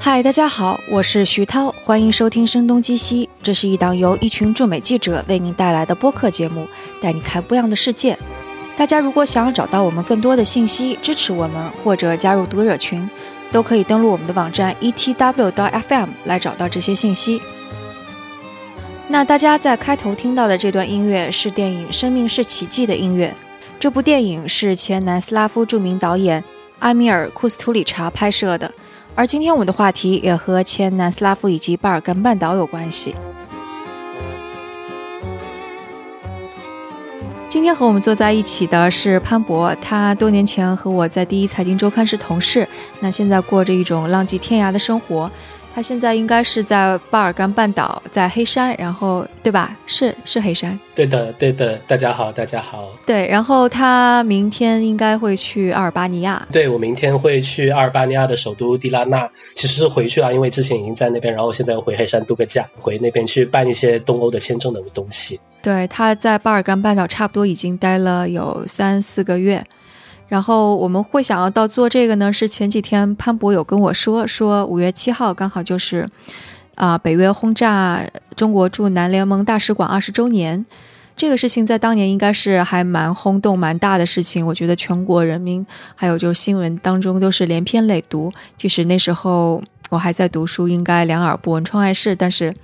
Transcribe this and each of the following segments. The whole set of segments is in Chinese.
嗨，大家好，我是徐涛，欢迎收听《声东击西》，这是一档由一群驻美记者为您带来的播客节目，带你看不一样的世界。大家如果想要找到我们更多的信息，支持我们或者加入读者群，都可以登录我们的网站 etw.fm 来找到这些信息。那大家在开头听到的这段音乐是电影《生命是奇迹》的音乐。这部电影是前南斯拉夫著名导演埃米尔·库斯图里查拍摄的，而今天我们的话题也和前南斯拉夫以及巴尔干半岛有关系。今天和我们坐在一起的是潘博，他多年前和我在第一财经周刊是同事，那现在过着一种浪迹天涯的生活。他现在应该是在巴尔干半岛，在黑山，然后对吧？是是黑山。对的，对的。大家好，大家好。对，然后他明天应该会去阿尔巴尼亚。对，我明天会去阿尔巴尼亚的首都迪拉纳。其实是回去了，因为之前已经在那边，然后现在又回黑山度个假，回那边去办一些东欧的签证的东西。对，他在巴尔干半岛差不多已经待了有三四个月。然后我们会想要到做这个呢，是前几天潘博有跟我说，说五月七号刚好就是，啊，北约轰炸中国驻南联盟大使馆二十周年，这个事情在当年应该是还蛮轰动、蛮大的事情。我觉得全国人民还有就是新闻当中都是连篇累牍。即使那时候我还在读书，应该两耳不闻窗外事，但是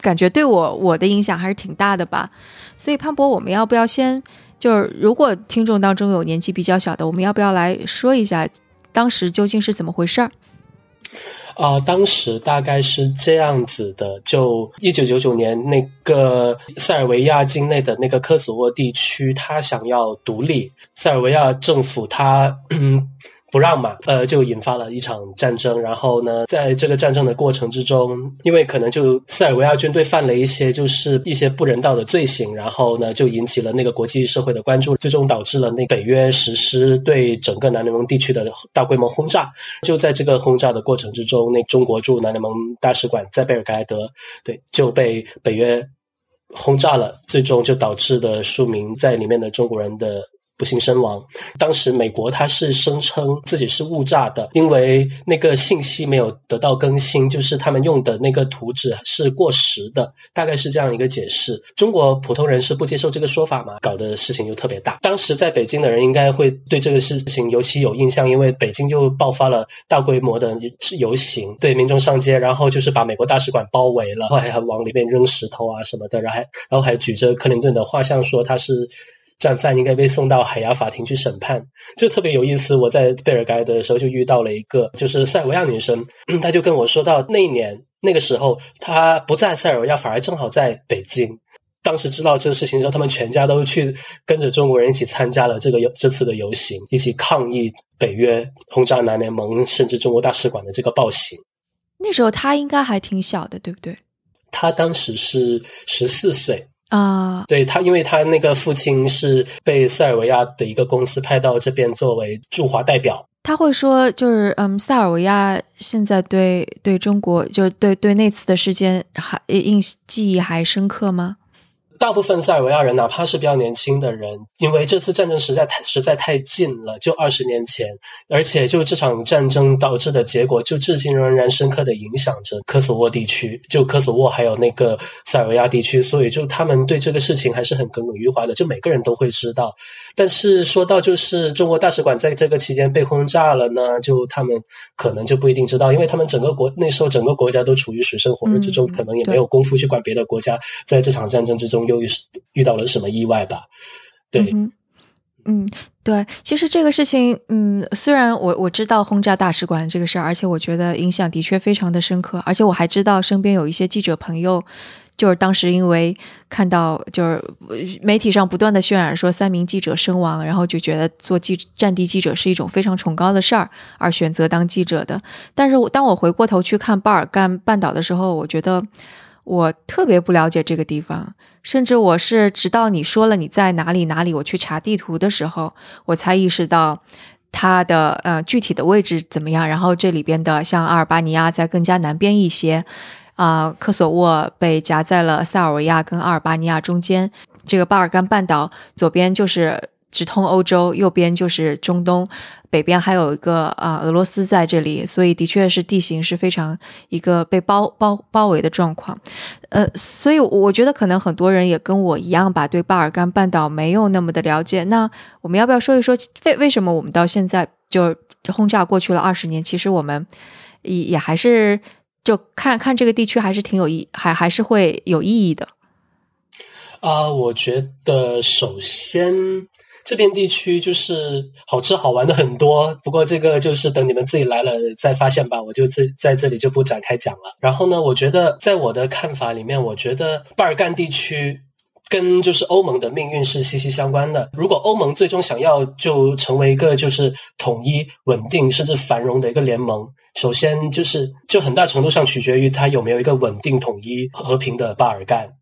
感觉对我我的影响还是挺大的吧。所以潘博，我们要不要先？就是如果听众当中有年纪比较小的，我们要不要来说一下当时究竟是怎么回事儿？啊，当时大概是这样子的，就一九九九年那个塞尔维亚境内的那个科索沃地区，他想要独立，塞尔维亚政府他。不让嘛，呃，就引发了一场战争。然后呢，在这个战争的过程之中，因为可能就塞尔维亚军队犯了一些就是一些不人道的罪行，然后呢，就引起了那个国际社会的关注，最终导致了那北约实施对整个南联盟地区的大规模轰炸。就在这个轰炸的过程之中，那中国驻南联盟大使馆在贝尔格莱德，对，就被北约轰炸了，最终就导致了数名在里面的中国人的。不幸身亡。当时美国他是声称自己是误炸的，因为那个信息没有得到更新，就是他们用的那个图纸是过时的，大概是这样一个解释。中国普通人是不接受这个说法嘛，搞的事情就特别大。当时在北京的人应该会对这个事情尤其有印象，因为北京就爆发了大规模的游行，对民众上街，然后就是把美国大使馆包围了，然后还往里面扔石头啊什么的，然后还然后还举着克林顿的画像说他是。战犯应该被送到海牙法庭去审判，就特别有意思。我在贝尔盖的时候就遇到了一个，就是塞尔维亚女生，她就跟我说到那一年那个时候，她不在塞尔维亚，反而正好在北京。当时知道这个事情之后，他们全家都去跟着中国人一起参加了这个游这次的游行，一起抗议北约轰炸南联盟甚至中国大使馆的这个暴行。那时候她应该还挺小的，对不对？她当时是十四岁。啊，对他，因为他那个父亲是被塞尔维亚的一个公司派到这边作为驻华代表。他会说，就是嗯，塞尔维亚现在对对中国，就对对那次的事件还印记忆还深刻吗？大部分塞尔维亚人，哪怕是比较年轻的人，因为这次战争实在太实在太近了，就二十年前，而且就这场战争导致的结果，就至今仍然深刻的影响着科索沃地区，就科索沃还有那个塞尔维亚地区，所以就他们对这个事情还是很耿耿于怀的，就每个人都会知道。但是说到就是中国大使馆在这个期间被轰炸了呢，就他们可能就不一定知道，因为他们整个国那时候整个国家都处于水深火热之中，可能也没有功夫去管别的国家在这场战争之中又遇到了什么意外吧。对，嗯，对，其实这个事情，嗯，虽然我我知道轰炸大使馆这个事儿，而且我觉得影响的确非常的深刻，而且我还知道身边有一些记者朋友。就是当时因为看到就是媒体上不断的渲染说三名记者身亡，然后就觉得做记战地记者是一种非常崇高的事儿，而选择当记者的。但是当我回过头去看巴尔干半岛的时候，我觉得我特别不了解这个地方，甚至我是直到你说了你在哪里哪里，我去查地图的时候，我才意识到它的呃具体的位置怎么样。然后这里边的像阿尔巴尼亚在更加南边一些。啊，科索沃被夹在了塞尔维亚跟阿尔巴尼亚中间。这个巴尔干半岛左边就是直通欧洲，右边就是中东，北边还有一个啊俄罗斯在这里，所以的确是地形是非常一个被包包包围的状况。呃，所以我觉得可能很多人也跟我一样吧，对巴尔干半岛没有那么的了解。那我们要不要说一说为为什么我们到现在就轰炸过去了二十年，其实我们也也还是就看看这个地区还是挺有意，还还是会有意义的。啊，我觉得首先。这片地区就是好吃好玩的很多，不过这个就是等你们自己来了再发现吧，我就在在这里就不展开讲了。然后呢，我觉得在我的看法里面，我觉得巴尔干地区跟就是欧盟的命运是息息相关的。如果欧盟最终想要就成为一个就是统一、稳定甚至繁荣的一个联盟，首先就是就很大程度上取决于它有没有一个稳定、统一、和平的巴尔干。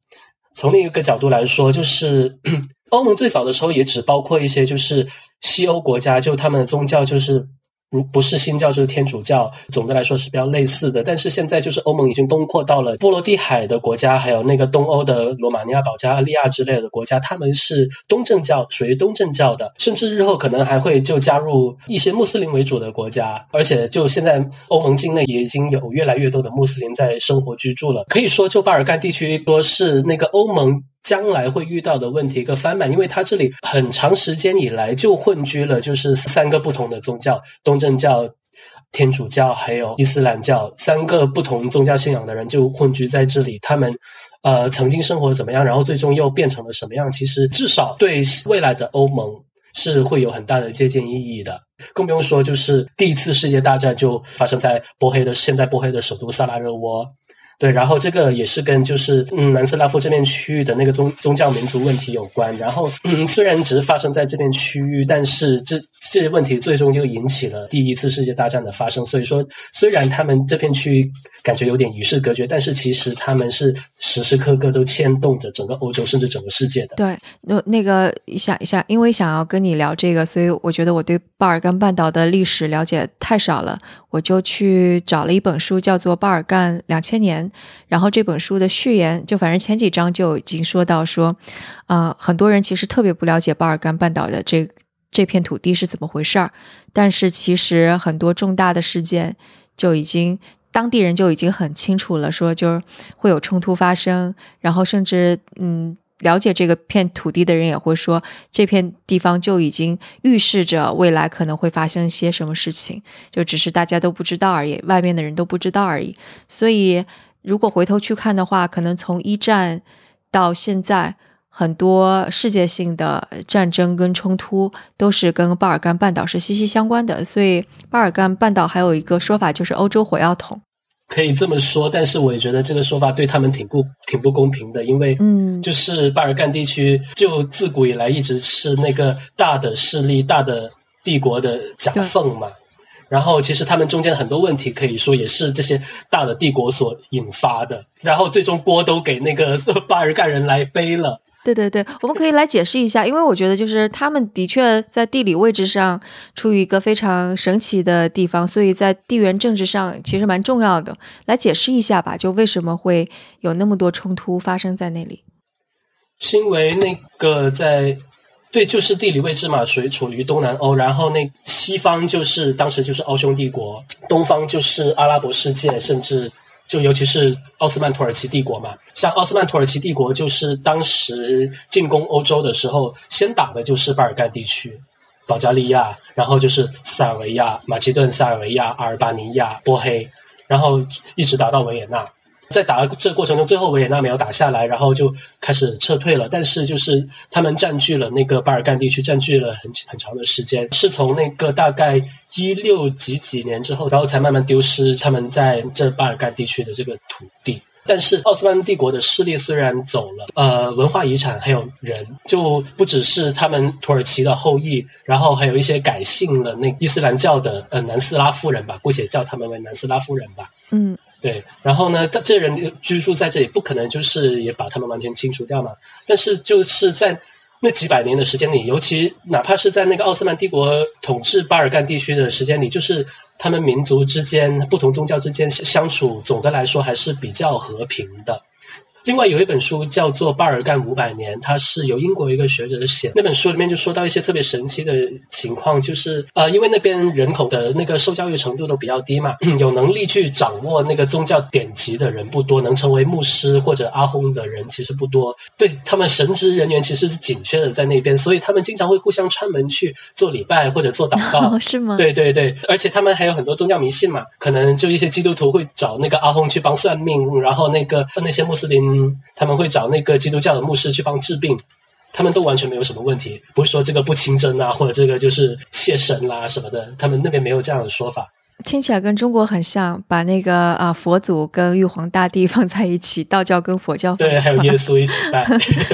从另一个角度来说，就是。欧盟最早的时候也只包括一些就是西欧国家，就他们的宗教就是如不是新教就是天主教，总的来说是比较类似的。但是现在就是欧盟已经东扩到了波罗的海的国家，还有那个东欧的罗马尼亚、保加利亚之类的国家，他们是东正教，属于东正教的，甚至日后可能还会就加入一些穆斯林为主的国家。而且就现在欧盟境内也已经有越来越多的穆斯林在生活居住了。可以说，就巴尔干地区说是那个欧盟。将来会遇到的问题一个翻版，因为它这里很长时间以来就混居了，就是三个不同的宗教：东正教、天主教还有伊斯兰教，三个不同宗教信仰的人就混居在这里。他们呃曾经生活怎么样，然后最终又变成了什么样？其实至少对未来的欧盟是会有很大的借鉴意义的。更不用说，就是第一次世界大战就发生在波黑的现在波黑的首都萨拉热窝。对，然后这个也是跟就是嗯南斯拉夫这片区域的那个宗宗教民族问题有关。然后嗯，虽然只是发生在这片区域，但是这这些问题最终就引起了第一次世界大战的发生。所以说，虽然他们这片区域感觉有点与世隔绝，但是其实他们是时时刻刻都牵动着整个欧洲甚至整个世界的。对，那那个想想，因为想要跟你聊这个，所以我觉得我对巴尔干半岛的历史了解太少了，我就去找了一本书，叫做《巴尔干两千年》。然后这本书的序言，就反正前几章就已经说到说，呃，很多人其实特别不了解巴尔干半岛的这这片土地是怎么回事儿，但是其实很多重大的事件就已经当地人就已经很清楚了，说就是会有冲突发生，然后甚至嗯。了解这个片土地的人也会说，这片地方就已经预示着未来可能会发生一些什么事情，就只是大家都不知道而已，外面的人都不知道而已。所以，如果回头去看的话，可能从一战到现在，很多世界性的战争跟冲突都是跟巴尔干半岛是息息相关的。所以，巴尔干半岛还有一个说法，就是欧洲火药桶。可以这么说，但是我也觉得这个说法对他们挺不挺不公平的，因为，嗯，就是巴尔干地区就自古以来一直是那个大的势力、大的帝国的夹缝嘛，然后其实他们中间很多问题可以说也是这些大的帝国所引发的，然后最终锅都给那个巴尔干人来背了。对对对，我们可以来解释一下，因为我觉得就是他们的确在地理位置上处于一个非常神奇的地方，所以在地缘政治上其实蛮重要的。来解释一下吧，就为什么会有那么多冲突发生在那里？是因为那个在对，就是地理位置嘛，属于处于东南欧，然后那西方就是当时就是奥匈帝国，东方就是阿拉伯世界，甚至。就尤其是奥斯曼土耳其帝国嘛，像奥斯曼土耳其帝国，就是当时进攻欧洲的时候，先打的就是巴尔干地区，保加利亚，然后就是塞尔维亚、马其顿、塞尔维亚、阿尔巴尼亚、波黑，然后一直打到维也纳。在打这个过程中，最后维也纳没有打下来，然后就开始撤退了。但是就是他们占据了那个巴尔干地区，占据了很很长的时间，是从那个大概一六几几年之后，然后才慢慢丢失他们在这巴尔干地区的这个土地。但是奥斯曼帝国的势力虽然走了，呃，文化遗产还有人，就不只是他们土耳其的后裔，然后还有一些改信了那伊斯兰教的呃南斯拉夫人吧，姑且叫他们为南斯拉夫人吧。嗯。对，然后呢，这人居住在这里，不可能就是也把他们完全清除掉嘛。但是就是在那几百年的时间里，尤其哪怕是在那个奥斯曼帝国统治巴尔干地区的时间里，就是他们民族之间、不同宗教之间相处，总的来说还是比较和平的。另外有一本书叫做《巴尔干五百年》，它是由英国一个学者写。那本书里面就说到一些特别神奇的情况，就是呃，因为那边人口的那个受教育程度都比较低嘛，有能力去掌握那个宗教典籍的人不多，能成为牧师或者阿訇的人其实不多。对他们神职人员其实是紧缺的在那边，所以他们经常会互相串门去做礼拜或者做祷告，是吗？对对对，而且他们还有很多宗教迷信嘛，可能就一些基督徒会找那个阿訇去帮算命，然后那个那些穆斯林他们会找那个基督教的牧师去帮治病，他们都完全没有什么问题，不是说这个不清真啊，或者这个就是谢神啦什么的，他们那边没有这样的说法。听起来跟中国很像，把那个啊佛祖跟玉皇大帝放在一起，道教跟佛教对，还有耶稣一起拜，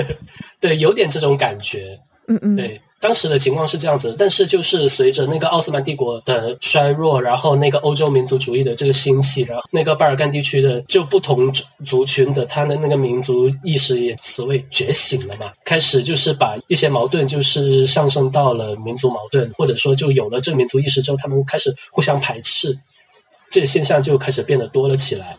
对，有点这种感觉。嗯嗯，对。当时的情况是这样子，但是就是随着那个奥斯曼帝国的衰弱，然后那个欧洲民族主义的这个兴起，然后那个巴尔干地区的就不同族群的他的那个民族意识也所谓觉醒了嘛，开始就是把一些矛盾就是上升到了民族矛盾，或者说就有了这个民族意识之后，他们开始互相排斥，这个现象就开始变得多了起来。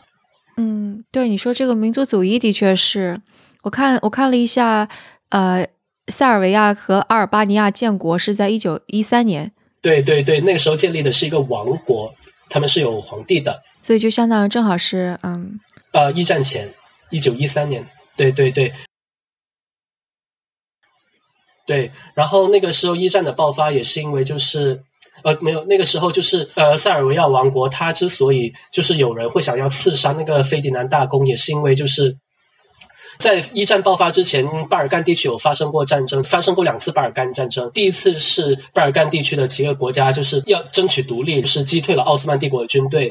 嗯，对，你说这个民族主义的确是我看我看了一下，呃。塞尔维亚和阿尔巴尼亚建国是在一九一三年。对对对，那个时候建立的是一个王国，他们是有皇帝的，所以就相当于正好是嗯呃一战前一九一三年。对对对，对。然后那个时候一战的爆发也是因为就是呃没有那个时候就是呃塞尔维亚王国，它之所以就是有人会想要刺杀那个费迪南大公，也是因为就是。在一战爆发之前，巴尔干地区有发生过战争，发生过两次巴尔干战争。第一次是巴尔干地区的几个国家就是要争取独立，是击退了奥斯曼帝国的军队。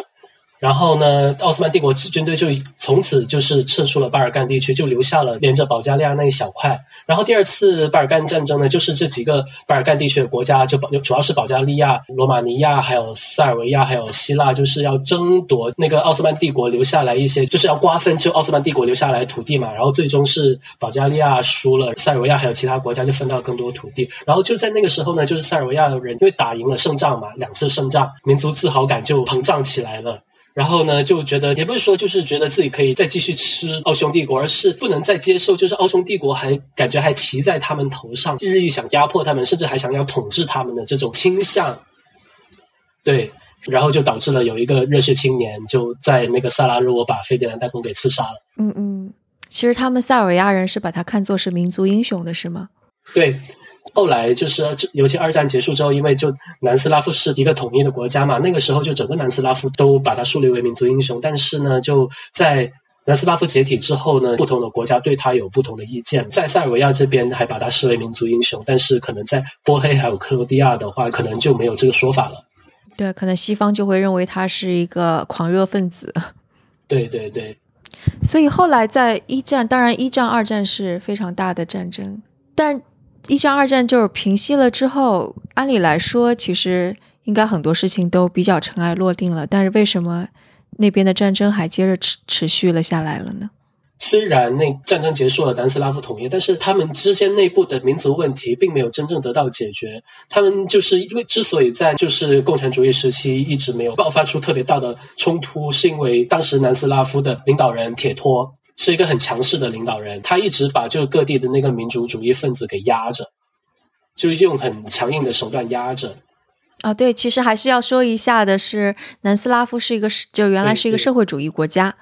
然后呢，奥斯曼帝国军队就从此就是撤出了巴尔干地区，就留下了连着保加利亚那一小块。然后第二次巴尔干战争呢，就是这几个巴尔干地区的国家，就保主要是保加利亚、罗马尼亚、还有塞尔维亚、还有希腊，就是要争夺那个奥斯曼帝国留下来一些，就是要瓜分就奥斯曼帝国留下来土地嘛。然后最终是保加利亚输了，塞尔维亚还有其他国家就分到更多土地。然后就在那个时候呢，就是塞尔维亚人因为打赢了胜仗嘛，两次胜仗，民族自豪感就膨胀起来了。然后呢，就觉得也不是说就是觉得自己可以再继续吃奥匈帝国，而是不能再接受，就是奥匈帝国还感觉还骑在他们头上，日益想压迫他们，甚至还想要统治他们的这种倾向。对，然后就导致了有一个热血青年就在那个萨拉热窝把费迪南大公给刺杀了。嗯嗯，其实他们塞尔维亚人是把他看作是民族英雄的，是吗？对。后来就是，尤其二战结束之后，因为就南斯拉夫是一个统一的国家嘛，那个时候就整个南斯拉夫都把他树立为民族英雄。但是呢，就在南斯拉夫解体之后呢，不同的国家对他有不同的意见。在塞尔维亚这边还把他视为民族英雄，但是可能在波黑还有克罗地亚的话，可能就没有这个说法了。对，可能西方就会认为他是一个狂热分子。对对对。所以后来在一战，当然一战、二战是非常大的战争，但。一战、二战就是平息了之后，按理来说，其实应该很多事情都比较尘埃落定了。但是为什么那边的战争还接着持持续了下来了呢？虽然那战争结束了，南斯拉夫统一，但是他们之间内部的民族问题并没有真正得到解决。他们就是因为之所以在就是共产主义时期一直没有爆发出特别大的冲突，是因为当时南斯拉夫的领导人铁托。是一个很强势的领导人，他一直把就各地的那个民族主义分子给压着，就用很强硬的手段压着。啊，对，其实还是要说一下的是，南斯拉夫是一个就原来是一个社会主义国家，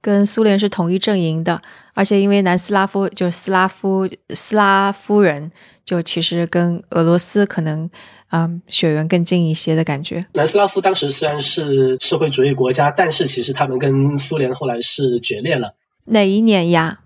跟苏联是同一阵营的，而且因为南斯拉夫就是斯拉夫斯拉夫人，就其实跟俄罗斯可能嗯血缘更近一些的感觉。南斯拉夫当时虽然是社会主义国家，但是其实他们跟苏联后来是决裂了。哪一年呀？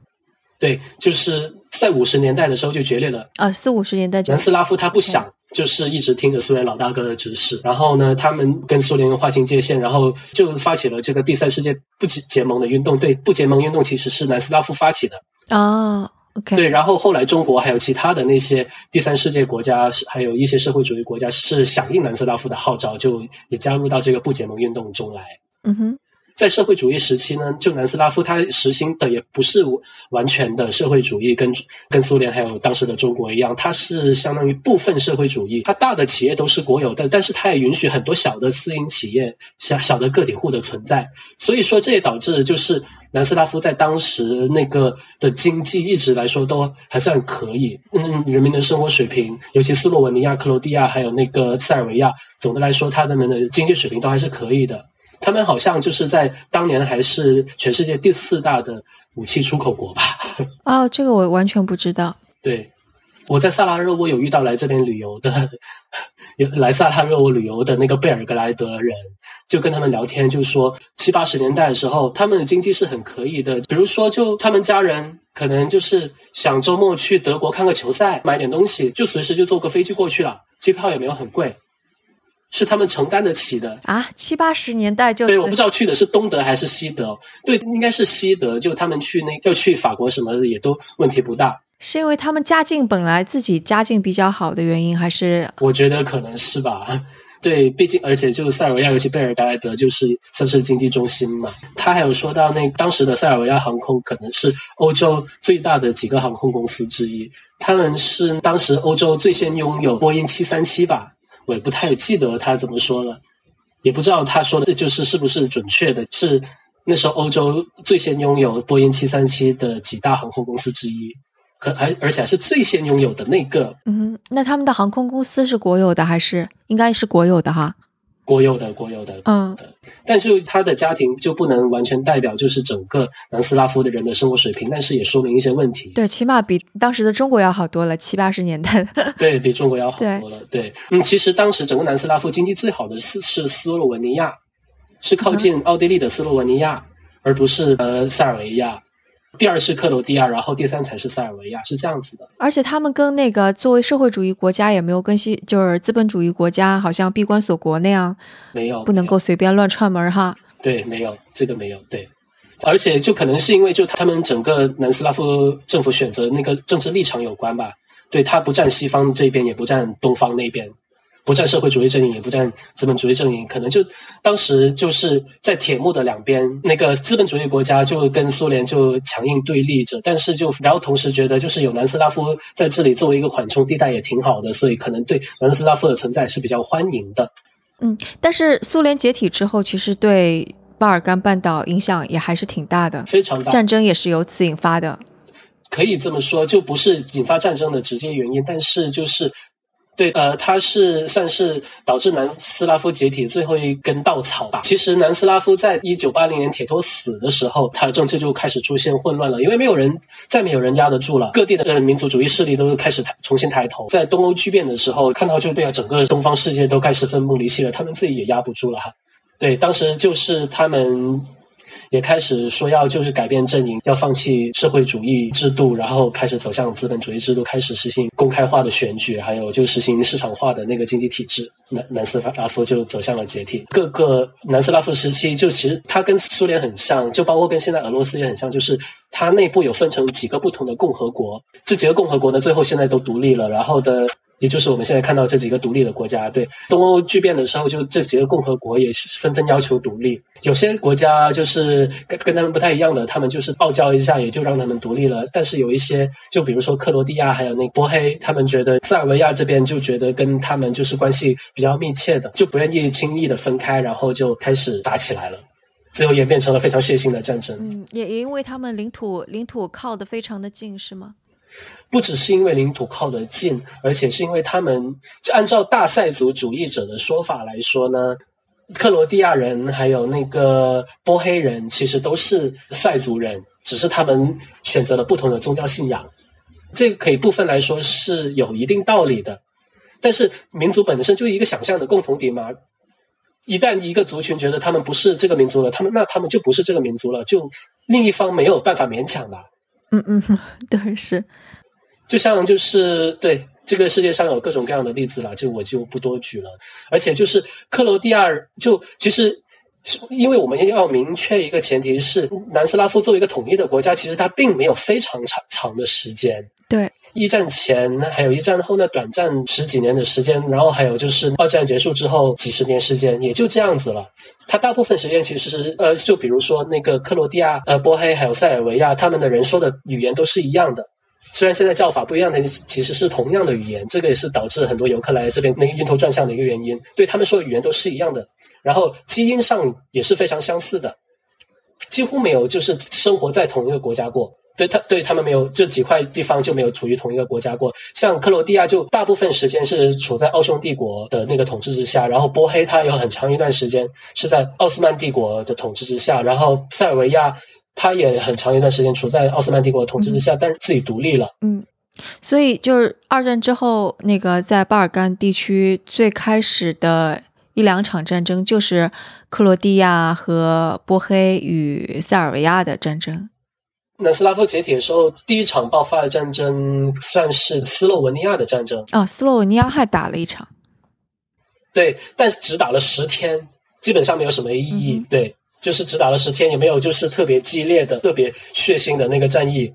对，就是在五十年代的时候就决裂了。啊，四五十年代。南斯拉夫他不想，就是一直听着苏联老大哥的指示。然后呢，他们跟苏联划清界限，然后就发起了这个第三世界不结结盟的运动。对，不结盟运动其实是南斯拉夫发起的。哦，OK。对，然后后来中国还有其他的那些第三世界国家，还有一些社会主义国家是响应南斯拉夫的号召，就也加入到这个不结盟运动中来。嗯哼。在社会主义时期呢，就南斯拉夫它实行的也不是完全的社会主义，跟跟苏联还有当时的中国一样，它是相当于部分社会主义。它大的企业都是国有的，但是它也允许很多小的私营企业、小小的个体户的存在。所以说，这也导致就是南斯拉夫在当时那个的经济一直来说都还算可以，嗯，人民的生活水平，尤其斯洛文尼亚、克罗地亚还有那个塞尔维亚，总的来说，他们的经济水平都还是可以的。他们好像就是在当年还是全世界第四大的武器出口国吧？哦，这个我完全不知道。对，我在萨拉热窝有遇到来这边旅游的，有 来萨拉热窝旅游的那个贝尔格莱德人，就跟他们聊天，就说七八十年代的时候，他们的经济是很可以的。比如说，就他们家人可能就是想周末去德国看个球赛，买点东西，就随时就坐个飞机过去了，机票也没有很贵。是他们承担得起的啊！七八十年代就对，我不知道去的是东德还是西德。对，应该是西德。就他们去那要去法国什么的，也都问题不大。是因为他们家境本来自己家境比较好的原因，还是？我觉得可能是吧。对，毕竟而且就是塞尔维亚，尤其贝尔格莱德，就是算是经济中心嘛。他还有说到，那当时的塞尔维亚航空可能是欧洲最大的几个航空公司之一。他们是当时欧洲最先拥有波音七三七吧。我也不太记得他怎么说了，也不知道他说的这就是是不是准确的。是那时候欧洲最先拥有波音七三七的几大航空公司之一，可而而且还是最先拥有的那个。嗯，那他们的航空公司是国有的还是应该是国有的哈？国有的，国有的，嗯，但是他的家庭就不能完全代表就是整个南斯拉夫的人的生活水平，但是也说明一些问题。对，起码比当时的中国要好多了，七八十年代。对比中国要好多了。对，嗯，其实当时整个南斯拉夫经济最好的是是斯洛文尼亚，是靠近奥地利的斯洛文尼亚，而不是呃塞尔维亚。第二是克罗地亚，然后第三才是塞尔维亚，是这样子的。而且他们跟那个作为社会主义国家也没有跟西，就是资本主义国家，好像闭关锁国那样，没有，不能够随便乱串门哈。对，没有这个没有对，而且就可能是因为就他们整个南斯拉夫政府选择那个政治立场有关吧，对他不站西方这边，也不站东方那边。不占社会主义阵营，也不占资本主义阵营，可能就当时就是在铁幕的两边，那个资本主义国家就跟苏联就强硬对立着，但是就然后同时觉得就是有南斯拉夫在这里作为一个缓冲地带也挺好的，所以可能对南斯拉夫的存在是比较欢迎的。嗯，但是苏联解体之后，其实对巴尔干半岛影响也还是挺大的，非常大，战争也是由此引发的。可以这么说，就不是引发战争的直接原因，但是就是。对，呃，它是算是导致南斯拉夫解体最后一根稻草吧。其实南斯拉夫在一九八零年铁托死的时候，它的政治就开始出现混乱了，因为没有人再没有人压得住了，各地的民族主义势力都开始重新抬头。在东欧剧变的时候，看到就对啊，整个东方世界都开始分崩离析了，他们自己也压不住了哈。对，当时就是他们。也开始说要就是改变阵营，要放弃社会主义制度，然后开始走向资本主义制度，开始实行公开化的选举，还有就实行市场化的那个经济体制。南南斯拉夫就走向了解体。各个南斯拉夫时期，就其实它跟苏联很像，就包括跟现在俄罗斯也很像，就是它内部有分成几个不同的共和国。这几个共和国呢，最后现在都独立了，然后的。也就是我们现在看到这几个独立的国家，对东欧剧变的时候，就这几个共和国也是纷纷要求独立。有些国家就是跟跟他们不太一样的，他们就是傲娇一下，也就让他们独立了。但是有一些，就比如说克罗地亚还有那波黑，他们觉得塞尔维亚这边就觉得跟他们就是关系比较密切的，就不愿意轻易的分开，然后就开始打起来了，最后演变成了非常血腥的战争。嗯，也也因为他们领土领土靠的非常的近，是吗？不只是因为领土靠得近，而且是因为他们就按照大塞族主义者的说法来说呢，克罗地亚人还有那个波黑人其实都是塞族人，只是他们选择了不同的宗教信仰。这个可以部分来说是有一定道理的，但是民族本身就是一个想象的共同点嘛。一旦一个族群觉得他们不是这个民族了，他们那他们就不是这个民族了，就另一方没有办法勉强的。嗯嗯，对是。就像就是对这个世界上有各种各样的例子了，就我就不多举了。而且就是克罗地亚，就其实因为我们要明确一个前提是，南斯拉夫作为一个统一的国家，其实它并没有非常长长的时间。对，一战前还有一战后那短暂十几年的时间，然后还有就是二战结束之后几十年时间，也就这样子了。它大部分时间其实是呃，就比如说那个克罗地亚、呃波黑还有塞尔维亚，他们的人说的语言都是一样的。虽然现在叫法不一样，但其实是同样的语言，这个也是导致很多游客来这边那个晕头转向的一个原因。对他们说的语言都是一样的，然后基因上也是非常相似的。几乎没有就是生活在同一个国家过。对他对他们没有这几块地方就没有处于同一个国家过。像克罗地亚就大部分时间是处在奥匈帝国的那个统治之下，然后波黑它有很长一段时间是在奥斯曼帝国的统治之下，然后塞尔维亚它也很长一段时间处在奥斯曼帝国的统治之下，但是自己独立了。嗯，所以就是二战之后，那个在巴尔干地区最开始的一两场战争，就是克罗地亚和波黑与塞尔维亚的战争。南斯拉夫解体的时候，第一场爆发的战争算是斯洛文尼亚的战争。哦，斯洛文尼亚还打了一场。对，但是只打了十天，基本上没有什么意义。对，就是只打了十天，也没有就是特别激烈的、特别血腥的那个战役。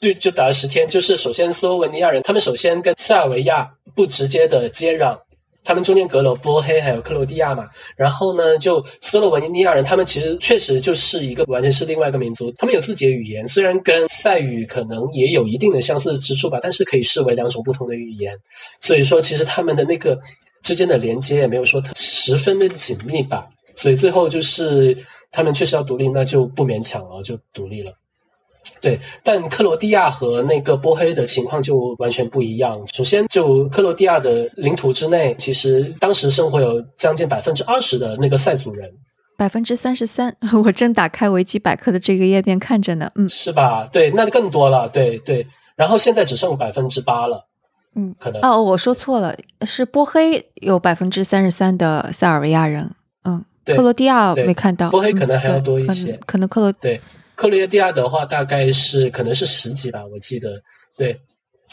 对，就打了十天。就是首先，斯洛文尼亚人他们首先跟塞尔维亚不直接的接壤。他们中间隔了波黑还有克罗地亚嘛，然后呢，就斯洛文尼亚人，他们其实确实就是一个完全是另外一个民族，他们有自己的语言，虽然跟塞语可能也有一定的相似之处吧，但是可以视为两种不同的语言。所以说，其实他们的那个之间的连接也没有说特十分的紧密吧。所以最后就是他们确实要独立，那就不勉强了，就独立了。对，但克罗地亚和那个波黑的情况就完全不一样。首先，就克罗地亚的领土之内，其实当时生活有将近百分之二十的那个塞族人，百分之三十三。我正打开维基百科的这个页面看着呢，嗯，是吧？对，那就更多了。对对，然后现在只剩百分之八了，嗯，可能哦，我说错了，是波黑有百分之三十三的塞尔维亚人，嗯，克罗地亚没看到，波黑可能还要多一些，可能克罗对。克罗地亚的话，大概是可能是十级吧，我记得对。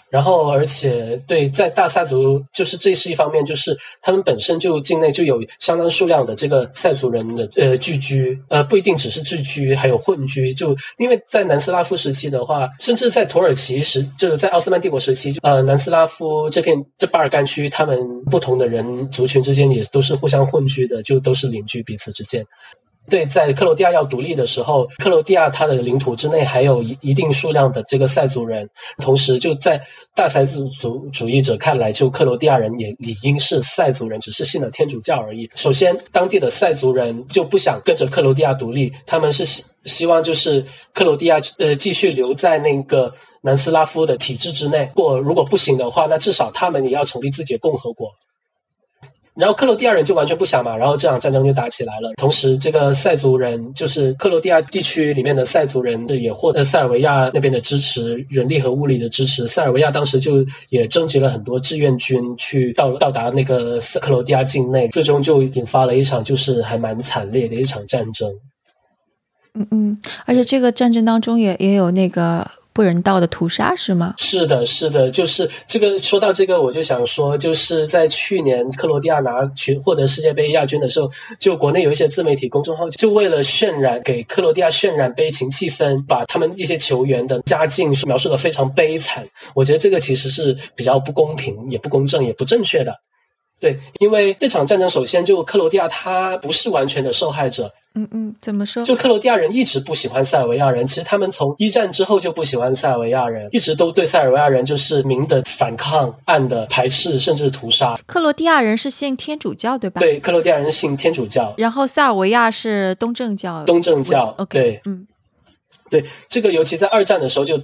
然后，而且对，在大塞族，就是这是一方面，就是他们本身就境内就有相当数量的这个塞族人的呃聚居，呃不一定只是聚居，还有混居。就因为在南斯拉夫时期的话，甚至在土耳其时，就是在奥斯曼帝国时期，呃南斯拉夫这片这巴尔干区，他们不同的人族群之间也都是互相混居的，就都是邻居彼此之间。对，在克罗地亚要独立的时候，克罗地亚它的领土之内还有一一定数量的这个塞族人，同时就在大塞族主主义者看来，就克罗地亚人也理应是塞族人，只是信了天主教而已。首先，当地的塞族人就不想跟着克罗地亚独立，他们是希希望就是克罗地亚呃继续留在那个南斯拉夫的体制之内。或如果不行的话，那至少他们也要成立自己的共和国。然后克罗地亚人就完全不想嘛，然后这场战争就打起来了。同时，这个塞族人就是克罗地亚地区里面的塞族人，也获得塞尔维亚那边的支持，人力和物力的支持。塞尔维亚当时就也征集了很多志愿军去到到达那个克罗地亚境内，最终就引发了一场就是还蛮惨烈的一场战争。嗯嗯，而且这个战争当中也也有那个。不人道的屠杀是吗？是的，是的，就是这个。说到这个，我就想说，就是在去年克罗地亚拿取获得世界杯亚军的时候，就国内有一些自媒体公众号，就为了渲染给克罗地亚渲染悲情气氛，把他们一些球员的家境描述的非常悲惨。我觉得这个其实是比较不公平、也不公正、也不正确的。对，因为这场战争，首先就克罗地亚他不是完全的受害者。嗯嗯，怎么说？就克罗地亚人一直不喜欢塞尔维亚人，其实他们从一战之后就不喜欢塞尔维亚人，一直都对塞尔维亚人就是明的反抗、暗的排斥，甚至屠杀。克罗地亚人是信天主教，对吧？对，克罗地亚人信天主教。然后塞尔维亚是东正教。东正教。OK，对，嗯，对，这个尤其在二战的时候就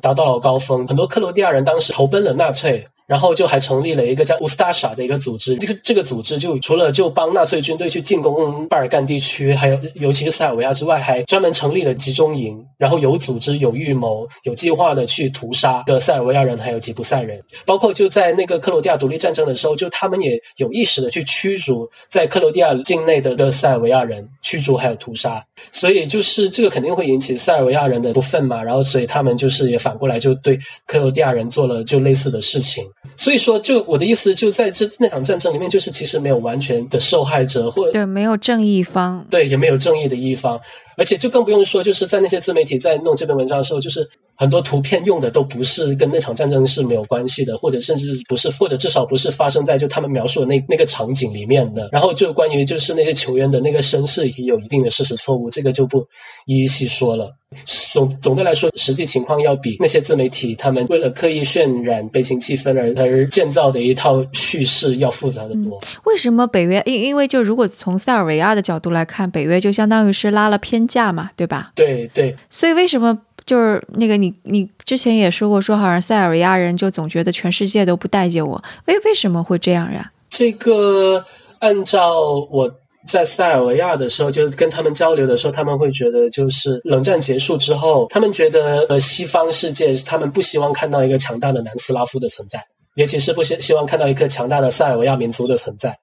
达到了高峰，很多克罗地亚人当时投奔了纳粹。然后就还成立了一个叫乌斯塔沙的一个组织，这个这个组织就除了就帮纳粹军队去进攻巴尔干地区，还有尤其是塞尔维亚之外，还专门成立了集中营，然后有组织、有预谋、有计划的去屠杀的塞尔维亚人还有吉普赛人，包括就在那个克罗地亚独立战争的时候，就他们也有意识的去驱逐在克罗地亚境内的个塞尔维亚人，驱逐还有屠杀，所以就是这个肯定会引起塞尔维亚人的不忿嘛，然后所以他们就是也反过来就对克罗地亚人做了就类似的事情。所以说，就我的意思，就在这那场战争里面，就是其实没有完全的受害者，或对没有正义方，对也没有正义的一方。而且就更不用说，就是在那些自媒体在弄这篇文章的时候，就是很多图片用的都不是跟那场战争是没有关系的，或者甚至不是，或者至少不是发生在就他们描述的那那个场景里面的。然后就关于就是那些球员的那个身世也有一定的事实错误，这个就不一一细说了。总总的来说，实际情况要比那些自媒体他们为了刻意渲染悲情气氛而而建造的一套叙事要复杂的多。为什么北约？因因为就如果从塞尔维亚的角度来看，北约就相当于是拉了偏架嘛，对吧？对对。所以为什么就是那个你你之前也说过，说好像塞尔维亚人就总觉得全世界都不待见我，为为什么会这样呀？这个按照我。在塞尔维亚的时候，就跟他们交流的时候，他们会觉得，就是冷战结束之后，他们觉得呃，西方世界他们不希望看到一个强大的南斯拉夫的存在，尤其是不希希望看到一个强大的塞尔维亚民族的存在，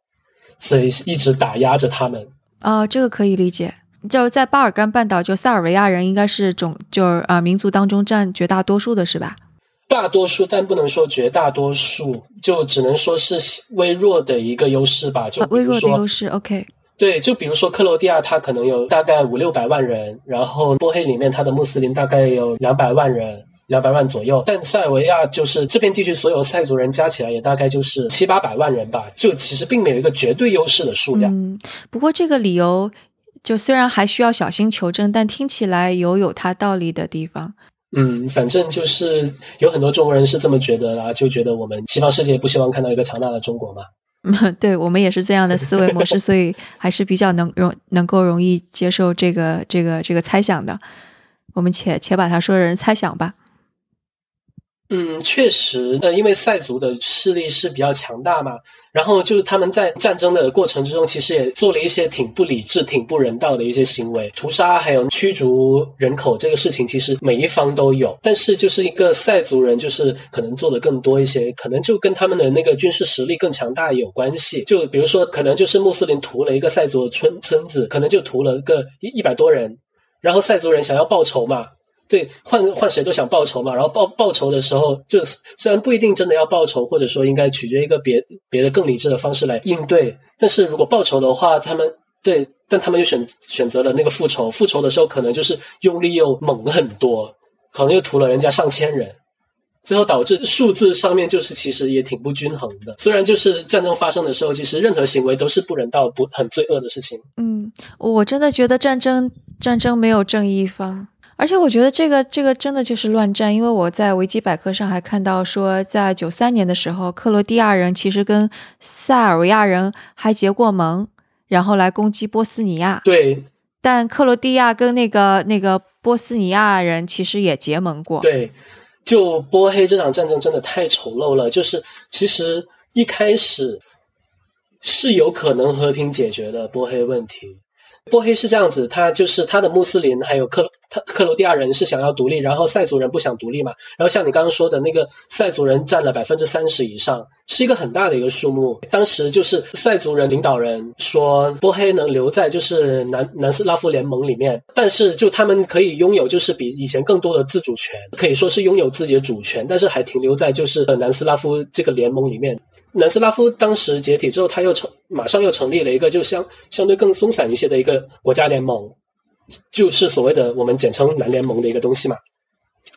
所以一直打压着他们。哦，这个可以理解。就在巴尔干半岛，就塞尔维亚人应该是种就是啊民族当中占绝大多数的是吧？大多数，但不能说绝大多数，就只能说是微弱的一个优势吧。就微弱的优势，OK。对，就比如说克罗地亚，它可能有大概五六百万人，然后波黑里面它的穆斯林大概有两百万人，两百万左右。但塞尔维亚就是这片地区所有塞族人加起来也大概就是七八百万人吧，就其实并没有一个绝对优势的数量。嗯，不过这个理由就虽然还需要小心求证，但听起来有有它道理的地方。嗯，反正就是有很多中国人是这么觉得啦，就觉得我们西方世界不希望看到一个强大的中国嘛。对我们也是这样的思维模式，所以还是比较能容能够容易接受这个这个这个猜想的。我们且且把它说人猜想吧。嗯，确实，呃，因为塞族的势力是比较强大嘛，然后就是他们在战争的过程之中，其实也做了一些挺不理智、挺不人道的一些行为，屠杀还有驱逐人口这个事情，其实每一方都有。但是就是一个塞族人，就是可能做的更多一些，可能就跟他们的那个军事实力更强大有关系。就比如说，可能就是穆斯林屠了一个塞族的村村子，可能就屠了个一一百多人，然后塞族人想要报仇嘛。对，换换谁都想报仇嘛。然后报报仇的时候，就虽然不一定真的要报仇，或者说应该取决一个别别的更理智的方式来应对。但是如果报仇的话，他们对，但他们又选选择了那个复仇。复仇的时候，可能就是用力又猛很多，可能又屠了人家上千人，最后导致数字上面就是其实也挺不均衡的。虽然就是战争发生的时候，其实任何行为都是不人道、不很罪恶的事情。嗯，我真的觉得战争战争没有正义方。而且我觉得这个这个真的就是乱战，因为我在维基百科上还看到说，在九三年的时候，克罗地亚人其实跟塞尔维亚人还结过盟，然后来攻击波斯尼亚。对，但克罗地亚跟那个那个波斯尼亚人其实也结盟过。对，就波黑这场战争真的太丑陋了，就是其实一开始是有可能和平解决的波黑问题。波黑是这样子，他就是他的穆斯林还有克他克罗地亚人是想要独立，然后塞族人不想独立嘛。然后像你刚刚说的那个塞族人占了百分之三十以上，是一个很大的一个数目。当时就是塞族人领导人说，波黑能留在就是南南斯拉夫联盟里面，但是就他们可以拥有就是比以前更多的自主权，可以说是拥有自己的主权，但是还停留在就是南斯拉夫这个联盟里面。南斯拉夫当时解体之后，他又成马上又成立了一个就相相对更松散一些的一个国家联盟，就是所谓的我们简称南联盟的一个东西嘛。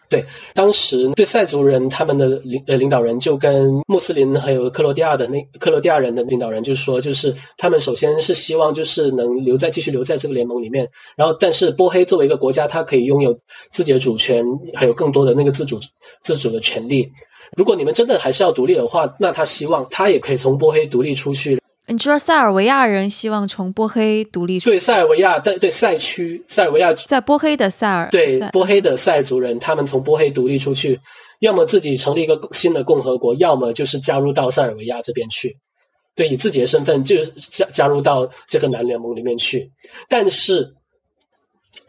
对，当时对塞族人他们的领呃领导人就跟穆斯林还有克罗地亚的那克罗地亚人的领导人就说，就是他们首先是希望就是能留在继续留在这个联盟里面，然后但是波黑作为一个国家，它可以拥有自己的主权，还有更多的那个自主自主的权利。如果你们真的还是要独立的话，那他希望他也可以从波黑独立出去。你知道塞尔维亚人希望从波黑独立出？对，塞尔维亚，对对，塞区，塞尔维亚在波黑的塞尔，对波黑的塞族人，他们从波黑独立出去，要么自己成立一个新的共和国，要么就是加入到塞尔维亚这边去，对，以自己的身份就是加加入到这个南联盟里面去。但是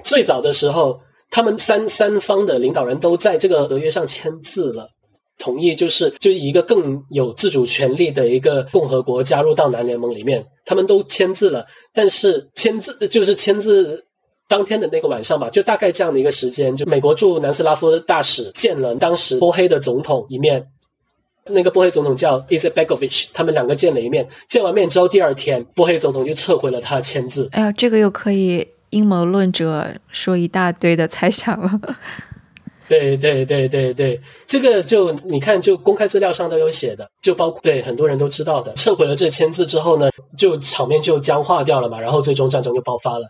最早的时候。他们三三方的领导人都在这个合约上签字了，同意就是就一个更有自主权利的一个共和国加入到南联盟里面，他们都签字了。但是签字就是签字当天的那个晚上吧，就大概这样的一个时间，就美国驻南斯拉夫大使见了当时波黑的总统一面，那个波黑总统叫 Izetbegovic，他们两个见了一面。见完面之后，第二天波黑总统就撤回了他的签字。哎呀，这个又可以。阴谋论者说一大堆的猜想了。对对对对对，这个就你看，就公开资料上都有写的，就包括对很多人都知道的。撤回了这签字之后呢，就场面就僵化掉了嘛，然后最终战争就爆发了。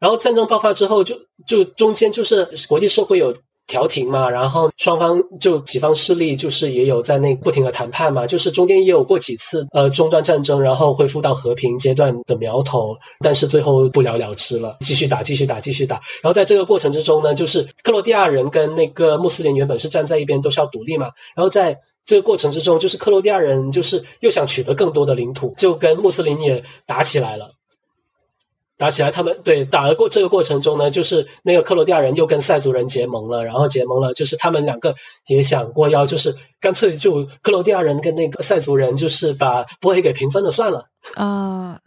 然后战争爆发之后，就就中间就是国际社会有。调停嘛，然后双方就几方势力就是也有在那不停的谈判嘛，就是中间也有过几次呃中断战争，然后恢复到和平阶段的苗头，但是最后不了了之了，继续打，继续打，继续打。然后在这个过程之中呢，就是克罗地亚人跟那个穆斯林原本是站在一边，都是要独立嘛。然后在这个过程之中，就是克罗地亚人就是又想取得更多的领土，就跟穆斯林也打起来了。打起来，他们对打的过这个过程中呢，就是那个克罗地亚人又跟塞族人结盟了，然后结盟了，就是他们两个也想过要，就是干脆就克罗地亚人跟那个塞族人，就是把波黑给平分了算了啊。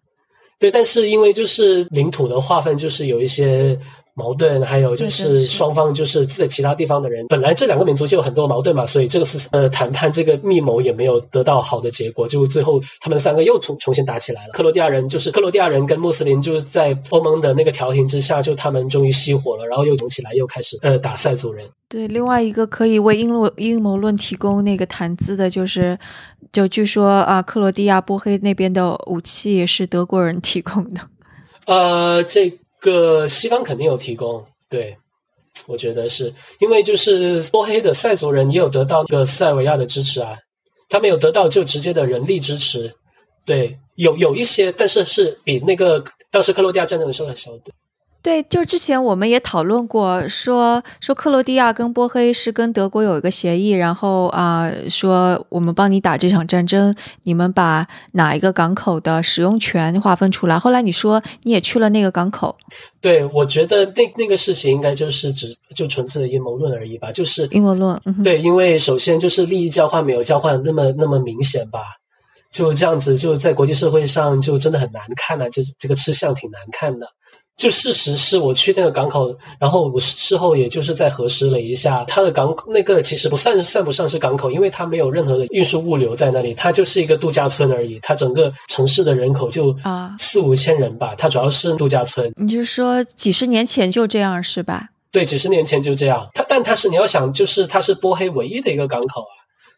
对，但是因为就是领土的划分，就是有一些。矛盾，还有就是双方就是在其他地方的人，本来这两个民族就有很多矛盾嘛，所以这个是呃谈判这个密谋也没有得到好的结果，就最后他们三个又重重新打起来了。克罗地亚人就是克罗地亚人跟穆斯林就是在欧盟的那个调停之下，就他们终于熄火了，然后又重起来，又开始呃打塞族人。对，另外一个可以为阴谋阴谋论提供那个谈资的，就是就据说啊，克罗地亚波黑那边的武器是德国人提供的。呃，这。个西方肯定有提供，对，我觉得是因为就是波黑的塞族人也有得到个塞尔维亚的支持啊，他没有得到就直接的人力支持，对，有有一些，但是是比那个当时克罗地亚战争的时候还小的。对，就之前我们也讨论过，说说克罗地亚跟波黑是跟德国有一个协议，然后啊，说我们帮你打这场战争，你们把哪一个港口的使用权划分出来。后来你说你也去了那个港口，对我觉得那那个事情应该就是只就纯粹的阴谋论而已吧，就是阴谋论。对，因为首先就是利益交换没有交换那么那么明显吧，就这样子就在国际社会上就真的很难看啊，这这个吃相挺难看的。就事实是我去那个港口，然后我事后也就是在核实了一下，它的港口那个其实不算算不上是港口，因为它没有任何的运输物流在那里，它就是一个度假村而已。它整个城市的人口就啊四五千人吧，它主要是度假村。你就是说几十年前就这样是吧？对，几十年前就这样。它但它是你要想，就是它是波黑唯一的一个港口啊。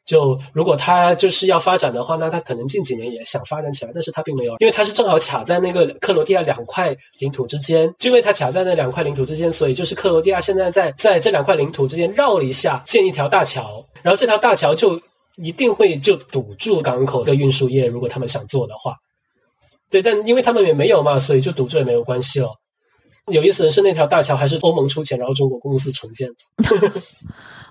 就如果他就是要发展的话，那他可能近几年也想发展起来，但是他并没有，因为他是正好卡在那个克罗地亚两块领土之间，就因为他卡在那两块领土之间，所以就是克罗地亚现在在在这两块领土之间绕了一下，建一条大桥，然后这条大桥就一定会就堵住港口的运输业，如果他们想做的话，对，但因为他们也没有嘛，所以就堵住也没有关系了。有意思的是，那条大桥还是欧盟出钱，然后中国公司承建。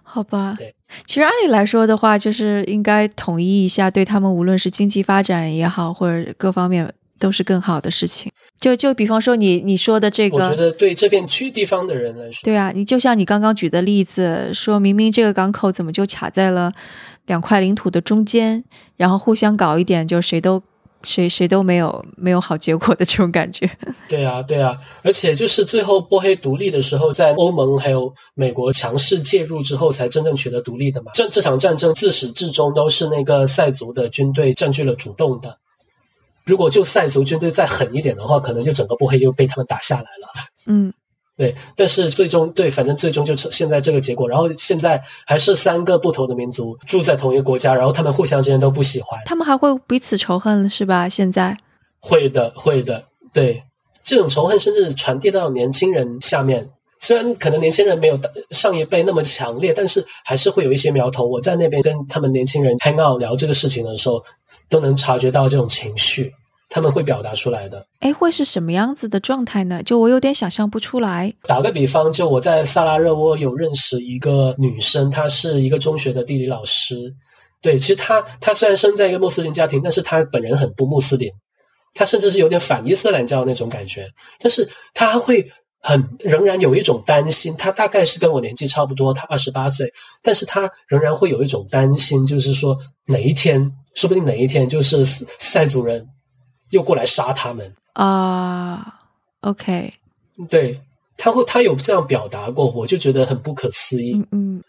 好吧，其实按理来说的话，就是应该统一一下，对他们无论是经济发展也好，或者各方面都是更好的事情。就就比方说你你说的这个，我觉得对这片区地方的人来说，对啊，你就像你刚刚举的例子，说明明这个港口怎么就卡在了两块领土的中间，然后互相搞一点，就谁都。谁谁都没有没有好结果的这种感觉。对啊，对啊，而且就是最后波黑独立的时候，在欧盟还有美国强势介入之后，才真正取得独立的嘛。这这场战争自始至终都是那个塞族的军队占据了主动的。如果就塞族军队再狠一点的话，可能就整个波黑就被他们打下来了。嗯。对，但是最终对，反正最终就成现在这个结果。然后现在还是三个不同的民族住在同一个国家，然后他们互相之间都不喜欢，他们还会彼此仇恨是吧？现在会的，会的。对，这种仇恨甚至传递到年轻人下面。虽然可能年轻人没有上一辈那么强烈，但是还是会有一些苗头。我在那边跟他们年轻人 hang out 聊这个事情的时候，都能察觉到这种情绪。他们会表达出来的，哎，会是什么样子的状态呢？就我有点想象不出来。打个比方，就我在萨拉热窝有认识一个女生，她是一个中学的地理老师。对，其实她她虽然生在一个穆斯林家庭，但是她本人很不穆斯林，她甚至是有点反伊斯兰教那种感觉。但是她会很仍然有一种担心，她大概是跟我年纪差不多，她二十八岁，但是她仍然会有一种担心，就是说哪一天，说不定哪一天就是塞族人。又过来杀他们啊？OK，对，他会他有这样表达过，我就觉得很不可思议。嗯嗯，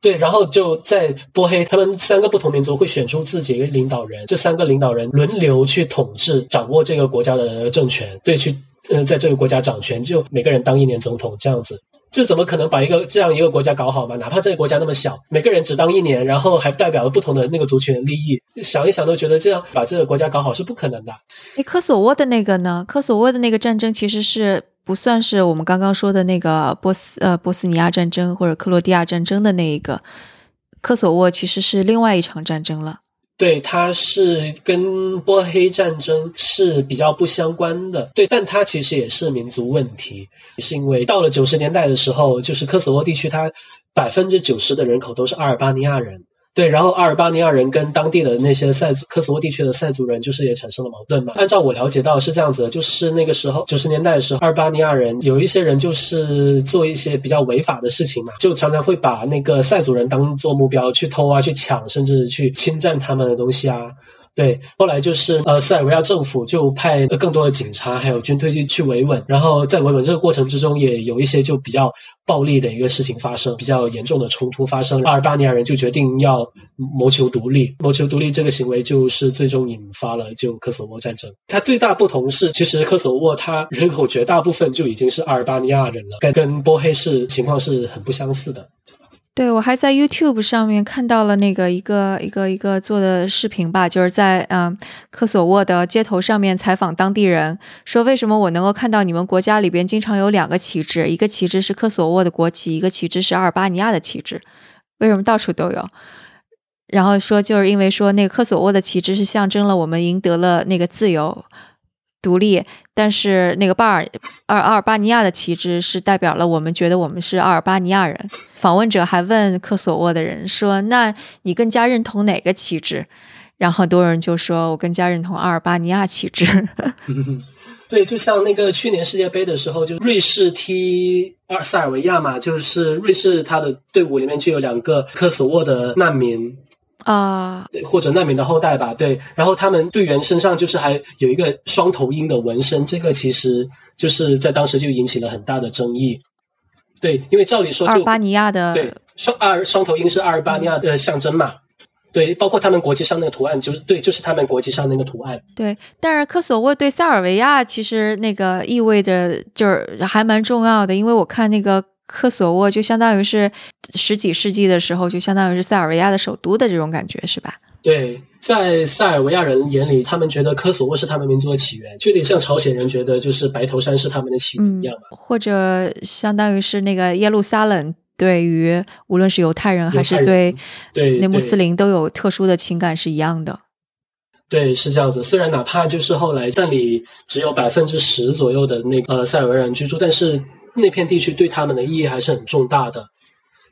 对，然后就在波黑，他们三个不同民族会选出自己一个领导人，这三个领导人轮流去统治、掌握这个国家的政权，对，去呃在这个国家掌权，就每个人当一年总统这样子。这怎么可能把一个这样一个国家搞好嘛？哪怕这个国家那么小，每个人只当一年，然后还代表了不同的那个族群利益，想一想都觉得这样把这个国家搞好是不可能的。诶，科索沃的那个呢？科索沃的那个战争其实是不算是我们刚刚说的那个波斯呃波斯尼亚战争或者克罗地亚战争的那一个，科索沃其实是另外一场战争了。对，它是跟波黑战争是比较不相关的。对，但它其实也是民族问题，是因为到了九十年代的时候，就是科索沃地区，它百分之九十的人口都是阿尔巴尼亚人。对，然后阿尔巴尼亚人跟当地的那些塞族科索沃地区的塞族人，就是也产生了矛盾嘛。按照我了解到是这样子的，就是那个时候九十年代的时候，阿尔巴尼亚人有一些人就是做一些比较违法的事情嘛，就常常会把那个塞族人当做目标去偷啊、去抢，甚至去侵占他们的东西啊。对，后来就是呃，塞尔维亚政府就派更多的警察还有军队去去维稳，然后在维稳这个过程之中，也有一些就比较暴力的一个事情发生，比较严重的冲突发生。阿尔巴尼亚人就决定要谋求独立，谋求独立这个行为就是最终引发了就科索沃战争。它最大不同是，其实科索沃它人口绝大部分就已经是阿尔巴尼亚人了，跟跟波黑市情况是很不相似的。对，我还在 YouTube 上面看到了那个一个一个一个做的视频吧，就是在嗯科索沃的街头上面采访当地人，说为什么我能够看到你们国家里边经常有两个旗帜，一个旗帜是科索沃的国旗，一个旗帜是阿尔巴尼亚的旗帜，为什么到处都有？然后说就是因为说那个科索沃的旗帜是象征了我们赢得了那个自由。独立，但是那个巴尔阿阿尔巴尼亚的旗帜是代表了我们觉得我们是阿尔巴尼亚人。访问者还问科索沃的人说：“那你更加认同哪个旗帜？”然后很多人就说：“我更加认同阿尔巴尼亚旗帜。”对，就像那个去年世界杯的时候，就瑞士踢阿塞尔维亚嘛，就是瑞士他的队伍里面就有两个科索沃的难民。啊，对，或者难民的后代吧，对。然后他们队员身上就是还有一个双头鹰的纹身，这个其实就是在当时就引起了很大的争议。对，因为照理说，阿尔巴尼亚的对双二双头鹰是阿尔巴尼亚的象征嘛。对，包括他们国旗上那个图案，就是对，就是他们国旗上那个图案。对，但是科索沃对塞尔维亚其实那个意味着就是还蛮重要的，因为我看那个。科索沃就相当于是十几世纪的时候，就相当于是塞尔维亚的首都的这种感觉，是吧？对，在塞尔维亚人眼里，他们觉得科索沃是他们民族的起源，就有点像朝鲜人觉得就是白头山是他们的起源一样或者相当于是那个耶路撒冷，对于无论是犹太人还是对对那穆斯林都有特殊的情感是一样的。对，是这样子。虽然哪怕就是后来那里只有百分之十左右的那个塞尔维亚人居住，但是。那片地区对他们的意义还是很重大的，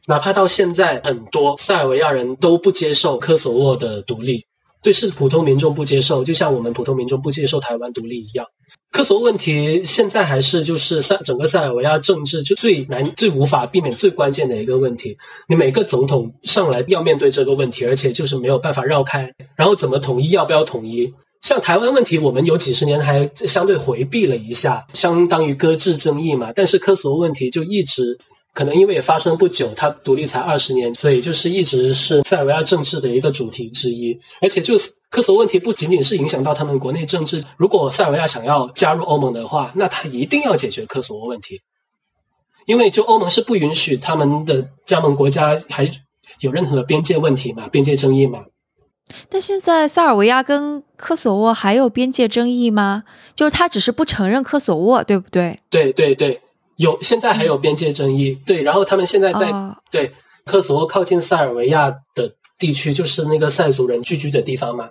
哪怕到现在，很多塞尔维亚人都不接受科索沃的独立，对是普通民众不接受，就像我们普通民众不接受台湾独立一样。科索沃问题现在还是就是塞整个塞尔维亚政治就最难、最无法避免、最关键的一个问题。你每个总统上来要面对这个问题，而且就是没有办法绕开。然后怎么统一？要不要统一？像台湾问题，我们有几十年还相对回避了一下，相当于搁置争议嘛。但是科索沃问题就一直，可能因为也发生不久，它独立才二十年，所以就是一直是塞尔维亚政治的一个主题之一。而且就科索沃问题不仅仅是影响到他们国内政治，如果塞尔维亚想要加入欧盟的话，那他一定要解决科索沃问题，因为就欧盟是不允许他们的加盟国家还有任何边界问题嘛，边界争议嘛。但现在塞尔维亚跟科索沃还有边界争议吗？就是他只是不承认科索沃，对不对？对对对，有现在还有边界争议。对，然后他们现在在对科索沃靠近塞尔维亚的地区，就是那个塞族人聚居的地方嘛。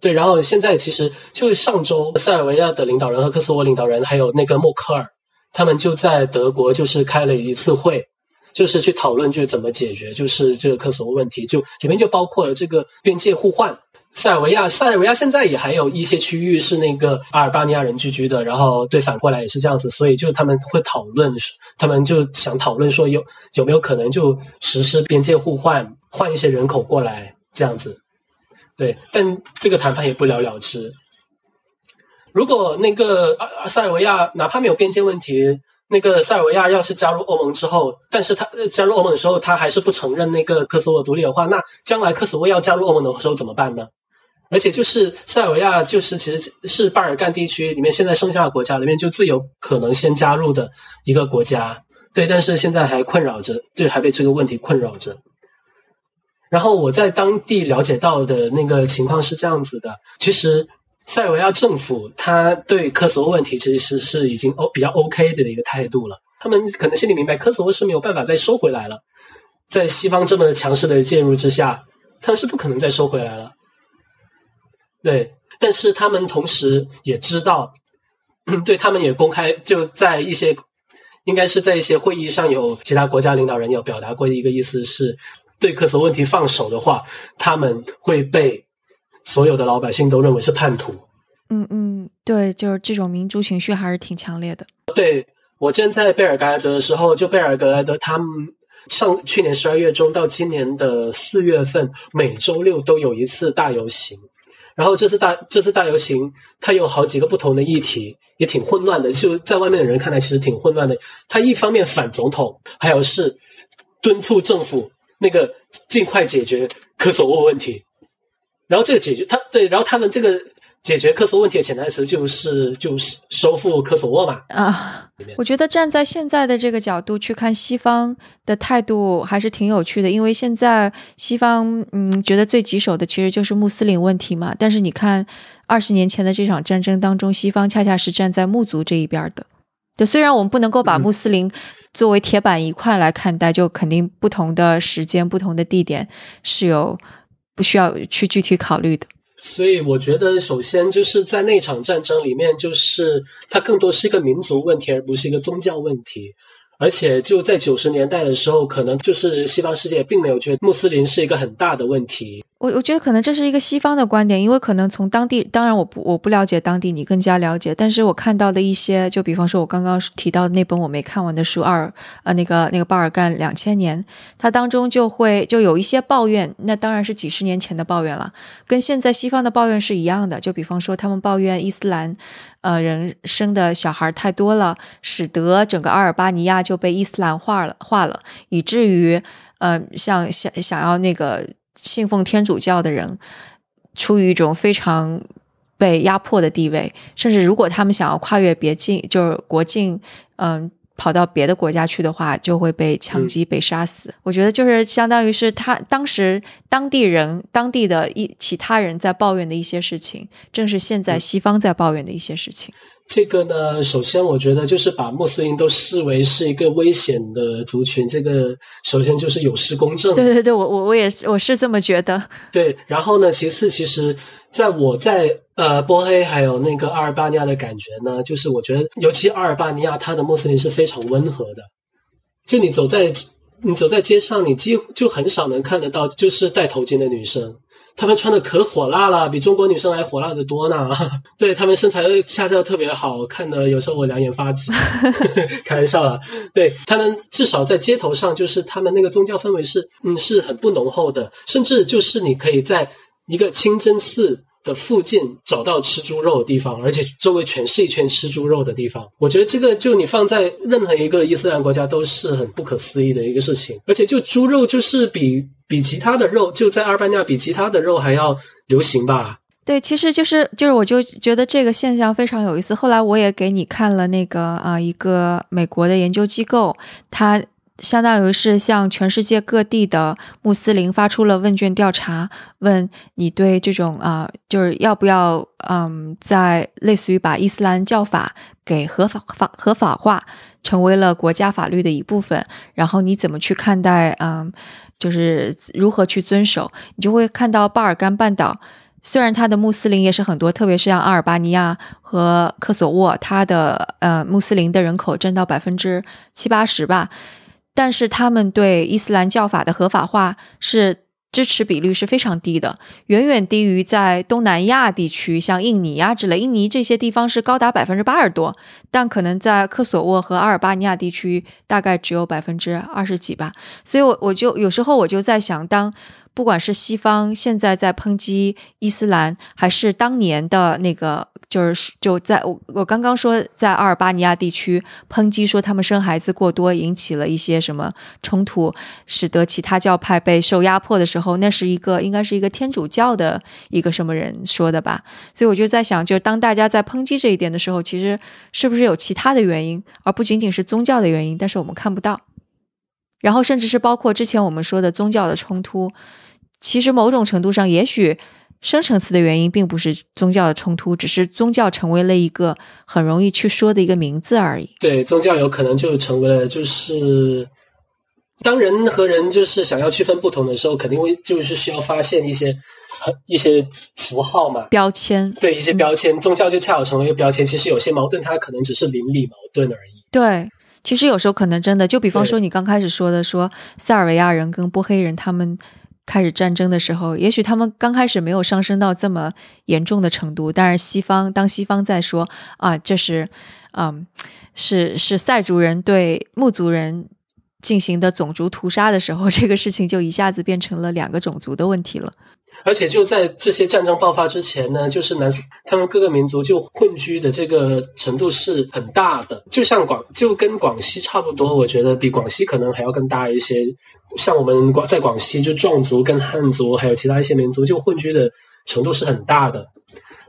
对，然后现在其实就是上周，塞尔维亚的领导人和科索沃领导人还有那个默克尔，他们就在德国就是开了一次会。就是去讨论，就是怎么解决，就是这个科索沃问题，就里面就包括了这个边界互换。塞尔维亚，塞尔维亚现在也还有一些区域是那个阿尔巴尼亚人聚居的，然后对反过来也是这样子，所以就他们会讨论，他们就想讨论说有有没有可能就实施边界互换，换一些人口过来这样子。对，但这个谈判也不了了之。如果那个塞尔维亚哪怕没有边界问题。那个塞尔维亚要是加入欧盟之后，但是他加入欧盟的时候，他还是不承认那个科索沃独立的话，那将来科索沃要加入欧盟的时候怎么办呢？而且就是塞尔维亚，就是其实是巴尔干地区里面现在剩下的国家里面就最有可能先加入的一个国家。对，但是现在还困扰着，对还被这个问题困扰着。然后我在当地了解到的那个情况是这样子的：其实塞尔维亚政府他对科索沃问题其实是已经 O 比较 OK 的一个态度了。他们可能心里明白，科索沃是没有办法再收回来了。在西方这么强势的介入之下，他是不可能再收回来了。对，但是他们同时也知道，对他们也公开就在一些，应该是在一些会议上有其他国家领导人有表达过一个意思是，对科索沃问题放手的话，他们会被所有的老百姓都认为是叛徒。嗯嗯，对，就是这种民族情绪还是挺强烈的。对我之前在贝尔格莱德的时候，就贝尔格莱德他们上去年十二月中到今年的四月份，每周六都有一次大游行。然后这次大这次大游行，它有好几个不同的议题，也挺混乱的。就在外面的人看来，其实挺混乱的。他一方面反总统，还有是敦促政府那个尽快解决科索沃问题。然后这个解决，他对，然后他们这个。解决科索问题的潜台词就是就是收复科索沃嘛啊！我觉得站在现在的这个角度去看西方的态度还是挺有趣的，因为现在西方嗯觉得最棘手的其实就是穆斯林问题嘛。但是你看二十年前的这场战争当中，西方恰恰是站在穆族这一边的。对，虽然我们不能够把穆斯林作为铁板一块来看待，就肯定不同的时间、不同的地点是有不需要去具体考虑的。所以我觉得，首先就是在那场战争里面，就是它更多是一个民族问题，而不是一个宗教问题。而且就在九十年代的时候，可能就是西方世界并没有觉得穆斯林是一个很大的问题。我我觉得可能这是一个西方的观点，因为可能从当地，当然我不我不了解当地，你更加了解。但是我看到的一些，就比方说我刚刚提到的那本我没看完的书《二呃那个那个巴尔干两千年》，它当中就会就有一些抱怨，那当然是几十年前的抱怨了，跟现在西方的抱怨是一样的。就比方说他们抱怨伊斯兰呃人生的小孩太多了，使得整个阿尔巴尼亚就被伊斯兰化了化了，以至于呃像想想要那个。信奉天主教的人，出于一种非常被压迫的地位，甚至如果他们想要跨越别境，就是国境，嗯，跑到别的国家去的话，就会被枪击、被杀死。我觉得就是相当于是他当时当地人、当地的一其他人在抱怨的一些事情，正是现在西方在抱怨的一些事情。这个呢，首先我觉得就是把穆斯林都视为是一个危险的族群，这个首先就是有失公正。对对对，我我我也是我是这么觉得。对，然后呢，其次，其实在我在呃波黑还有那个阿尔巴尼亚的感觉呢，就是我觉得尤其阿尔巴尼亚，它的穆斯林是非常温和的。就你走在你走在街上，你几乎就很少能看得到就是戴头巾的女生。他们穿的可火辣了，比中国女生还火辣的多呢。对他们身材恰恰特别好看的，有时候我两眼发直。开玩笑了，对他们至少在街头上，就是他们那个宗教氛围是嗯是很不浓厚的，甚至就是你可以在一个清真寺。的附近找到吃猪肉的地方，而且周围全是一圈吃猪肉的地方。我觉得这个就你放在任何一个伊斯兰国家都是很不可思议的一个事情。而且就猪肉就是比比其他的肉，就在阿尔巴尼亚比其他的肉还要流行吧？对，其实就是就是我就觉得这个现象非常有意思。后来我也给你看了那个啊一个美国的研究机构，它。相当于是向全世界各地的穆斯林发出了问卷调查，问你对这种啊，就是要不要嗯，在类似于把伊斯兰教法给合法法合法化，成为了国家法律的一部分，然后你怎么去看待嗯，就是如何去遵守？你就会看到巴尔干半岛，虽然它的穆斯林也是很多，特别是像阿尔巴尼亚和科索沃，它的呃穆斯林的人口占到百分之七八十吧。但是他们对伊斯兰教法的合法化是支持比率是非常低的，远远低于在东南亚地区，像印尼啊之类，印尼这些地方是高达百分之八十多，但可能在科索沃和阿尔巴尼亚地区大概只有百分之二十几吧。所以，我我就有时候我就在想，当不管是西方现在在抨击伊斯兰，还是当年的那个，就是就在我我刚刚说在阿尔巴尼亚地区抨击说他们生孩子过多，引起了一些什么冲突，使得其他教派被受压迫的时候，那是一个应该是一个天主教的一个什么人说的吧？所以我就在想，就是当大家在抨击这一点的时候，其实是不是有其他的原因，而不仅仅是宗教的原因？但是我们看不到。然后，甚至是包括之前我们说的宗教的冲突，其实某种程度上，也许深层次的原因并不是宗教的冲突，只是宗教成为了一个很容易去说的一个名字而已。对，宗教有可能就成为了，就是当人和人就是想要区分不同的时候，肯定会就是需要发现一些一些符号嘛，标签。对，一些标签，宗教就恰好成为一个标签。其实有些矛盾，它可能只是邻里矛盾而已。对。其实有时候可能真的，就比方说你刚开始说的，说塞尔维亚人跟波黑人他们开始战争的时候，也许他们刚开始没有上升到这么严重的程度，但是西方当西方在说啊，这是，嗯，是是塞族人对穆族人进行的种族屠杀的时候，这个事情就一下子变成了两个种族的问题了。而且就在这些战争爆发之前呢，就是南他们各个民族就混居的这个程度是很大的，就像广就跟广西差不多，我觉得比广西可能还要更大一些。像我们广在广西，就壮族跟汉族还有其他一些民族就混居的程度是很大的。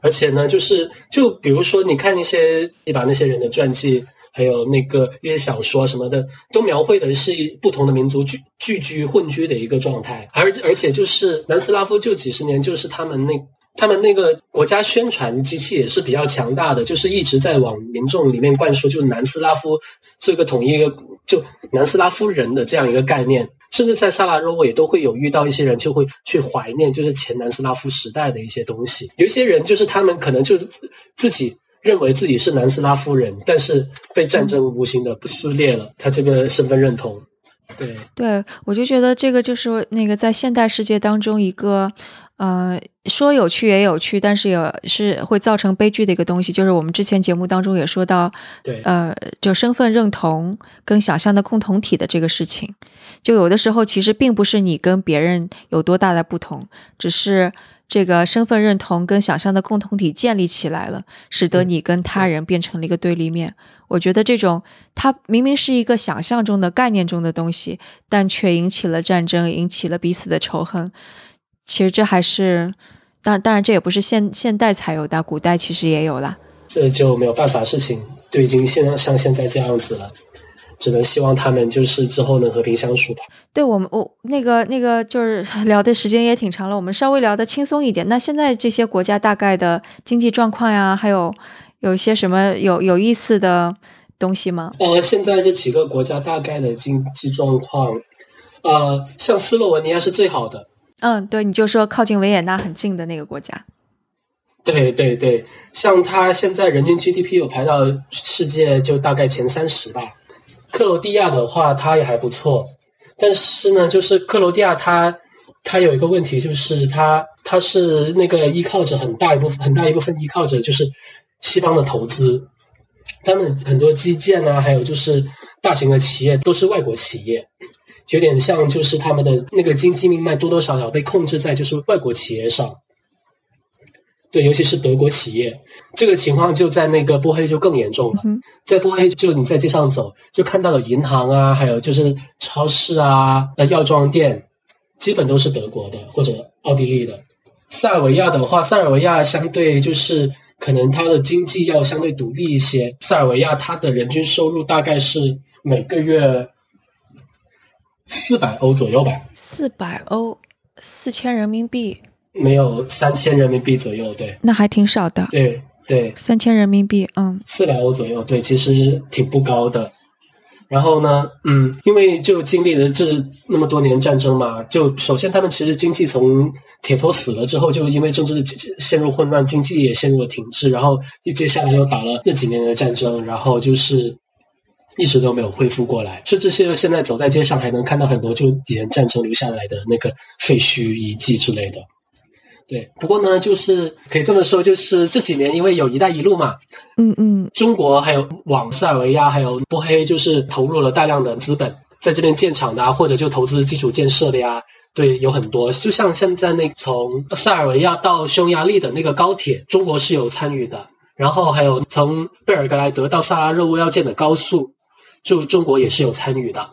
而且呢，就是就比如说你看一些你把那些人的传记。还有那个一些小说什么的，都描绘的是不同的民族聚聚居混居的一个状态，而而且就是南斯拉夫就几十年，就是他们那他们那个国家宣传机器也是比较强大的，就是一直在往民众里面灌输，就南斯拉夫做一个统一一个就南斯拉夫人的这样一个概念，甚至在萨拉热窝也都会有遇到一些人就会去怀念，就是前南斯拉夫时代的一些东西，有一些人就是他们可能就是自己。认为自己是南斯拉夫人，但是被战争无形的撕裂了他这个身份认同。对，对我就觉得这个就是那个在现代世界当中一个，呃，说有趣也有趣，但是也是会造成悲剧的一个东西，就是我们之前节目当中也说到，对，呃，就身份认同跟想象的共同体的这个事情，就有的时候其实并不是你跟别人有多大的不同，只是。这个身份认同跟想象的共同体建立起来了，使得你跟他人变成了一个对立面。我觉得这种它明明是一个想象中的概念中的东西，但却引起了战争，引起了彼此的仇恨。其实这还是，当当然这也不是现现代才有的，古代其实也有了。这就没有办法，事情都已经现像现在这样子了。只能希望他们就是之后能和平相处吧。对我们，我那个那个就是 聊的时间也挺长了，我们稍微聊的轻松一点。那现在这些国家大概的经济状况呀，还有有一些什么有有意思的东西吗？呃，现在这几个国家大概的经济状况，呃，像斯洛文尼亚是最好的。嗯，对，你就说靠近维也纳很近的那个国家。对对对，像它现在人均 GDP 有排到世界就大概前三十吧。克罗地亚的话，它也还不错，但是呢，就是克罗地亚它它有一个问题，就是它它是那个依靠着很大一部分很大一部分依靠着就是西方的投资，他们很多基建啊，还有就是大型的企业都是外国企业，有点像就是他们的那个经济命脉多多少少被控制在就是外国企业上。对，尤其是德国企业，这个情况就在那个波黑就更严重了。在波黑，就你在街上走，就看到了银行啊，还有就是超市啊、呃药妆店，基本都是德国的或者奥地利的。塞尔维亚的话，塞尔维亚相对就是可能它的经济要相对独立一些。塞尔维亚它的人均收入大概是每个月四百欧左右吧。四百欧，四千人民币。没有三千人民币左右，对，那还挺少的。对对，三千人民币，嗯，四百欧左右，对，其实挺不高的。然后呢，嗯，因为就经历了这那么多年战争嘛，就首先他们其实经济从铁托死了之后，就因为政治陷入混乱，经济也陷入了停滞。然后接下来又打了这几年的战争，然后就是一直都没有恢复过来。甚至是现在走在街上，还能看到很多就以前战争留下来的那个废墟遗迹之类的。对，不过呢，就是可以这么说，就是这几年因为有一带一路嘛，嗯嗯，中国还有往塞尔维亚还有波黑，就是投入了大量的资本在这边建厂的啊，或者就投资基础建设的呀，对，有很多。就像现在那从塞尔维亚到匈牙利的那个高铁，中国是有参与的。然后还有从贝尔格莱德到萨拉热窝要建的高速，就中国也是有参与的。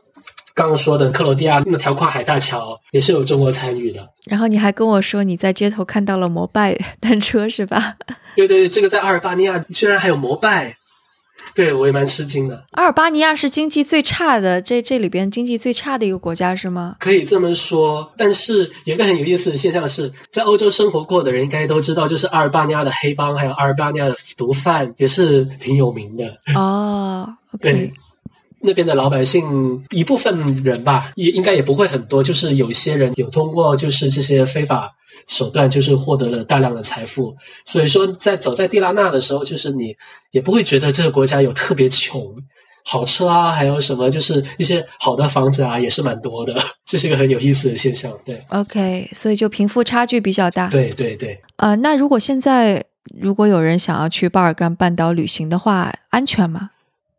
刚刚说的克罗地亚那条跨海大桥也是有中国参与的。然后你还跟我说你在街头看到了摩拜单车是吧？对对对，这个在阿尔巴尼亚居然还有摩拜。对，我也蛮吃惊的。阿尔巴尼亚是经济最差的，这这里边经济最差的一个国家是吗？可以这么说，但是有一个很有意思的现象是，在欧洲生活过的人应该都知道，就是阿尔巴尼亚的黑帮还有阿尔巴尼亚的毒贩也是挺有名的。哦，对。那边的老百姓一部分人吧，也应该也不会很多，就是有一些人有通过就是这些非法手段，就是获得了大量的财富。所以说，在走在蒂拉纳的时候，就是你也不会觉得这个国家有特别穷，好车啊，还有什么就是一些好的房子啊，也是蛮多的。这是一个很有意思的现象。对，OK，所以就贫富差距比较大。对对对。呃，那如果现在如果有人想要去巴尔干半岛旅行的话，安全吗？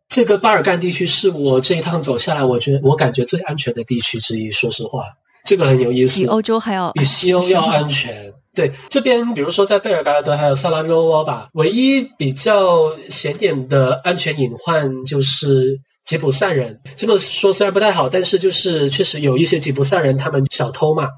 这个巴尔干地区是我这一趟走下来，我觉得我感觉最安全的地区之一。说实话，这个很有意思，比欧洲还要比西欧要安全。对，这边比如说在贝尔格莱德还有萨拉热窝吧，唯一比较显点的安全隐患就是吉普赛人。这么说虽然不太好，但是就是确实有一些吉普赛人，他们小偷嘛。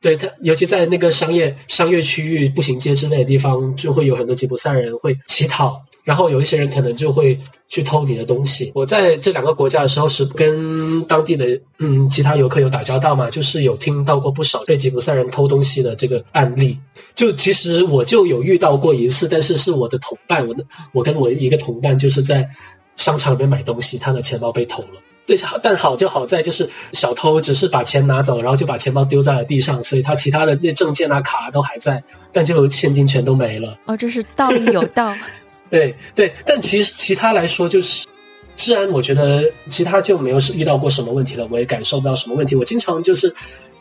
对他，尤其在那个商业商业区域、步行街之类的地方，就会有很多吉普赛人会乞讨。然后有一些人可能就会去偷你的东西。我在这两个国家的时候是跟当地的嗯其他游客有打交道嘛，就是有听到过不少被吉普赛人偷东西的这个案例。就其实我就有遇到过一次，但是是我的同伴，我的我跟我一个同伴就是在商场里面买东西，他的钱包被偷了。对，但好就好在就是小偷只是把钱拿走，然后就把钱包丢在了地上，所以他其他的那证件啊卡都还在，但就现金全都没了。哦，这是道义有道。对对，但其实其他来说就是治安，我觉得其他就没有是遇到过什么问题了，我也感受不到什么问题。我经常就是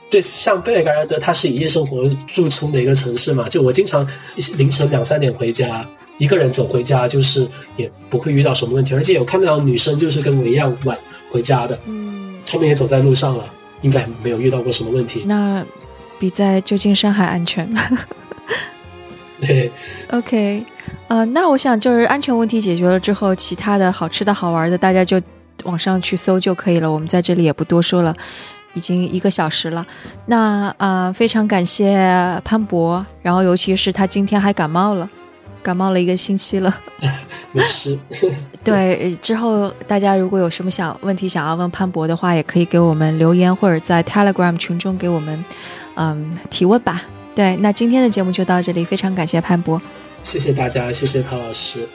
对像贝尔格莱德，它是以夜生活著称的一个城市嘛，就我经常凌晨两三点回家，一个人走回家，就是也不会遇到什么问题。而且有看到女生就是跟我一样晚回家的，嗯，他们也走在路上了，应该没有遇到过什么问题。那比在旧金山还安全。对，OK。呃，那我想就是安全问题解决了之后，其他的好吃的好玩的，大家就网上去搜就可以了。我们在这里也不多说了，已经一个小时了。那呃，非常感谢潘博，然后尤其是他今天还感冒了，感冒了一个星期了。没事。对，之后大家如果有什么想问题想要问潘博的话，也可以给我们留言或者在 Telegram 群中给我们嗯提问吧。对，那今天的节目就到这里，非常感谢潘博。谢谢大家，谢谢陶老师。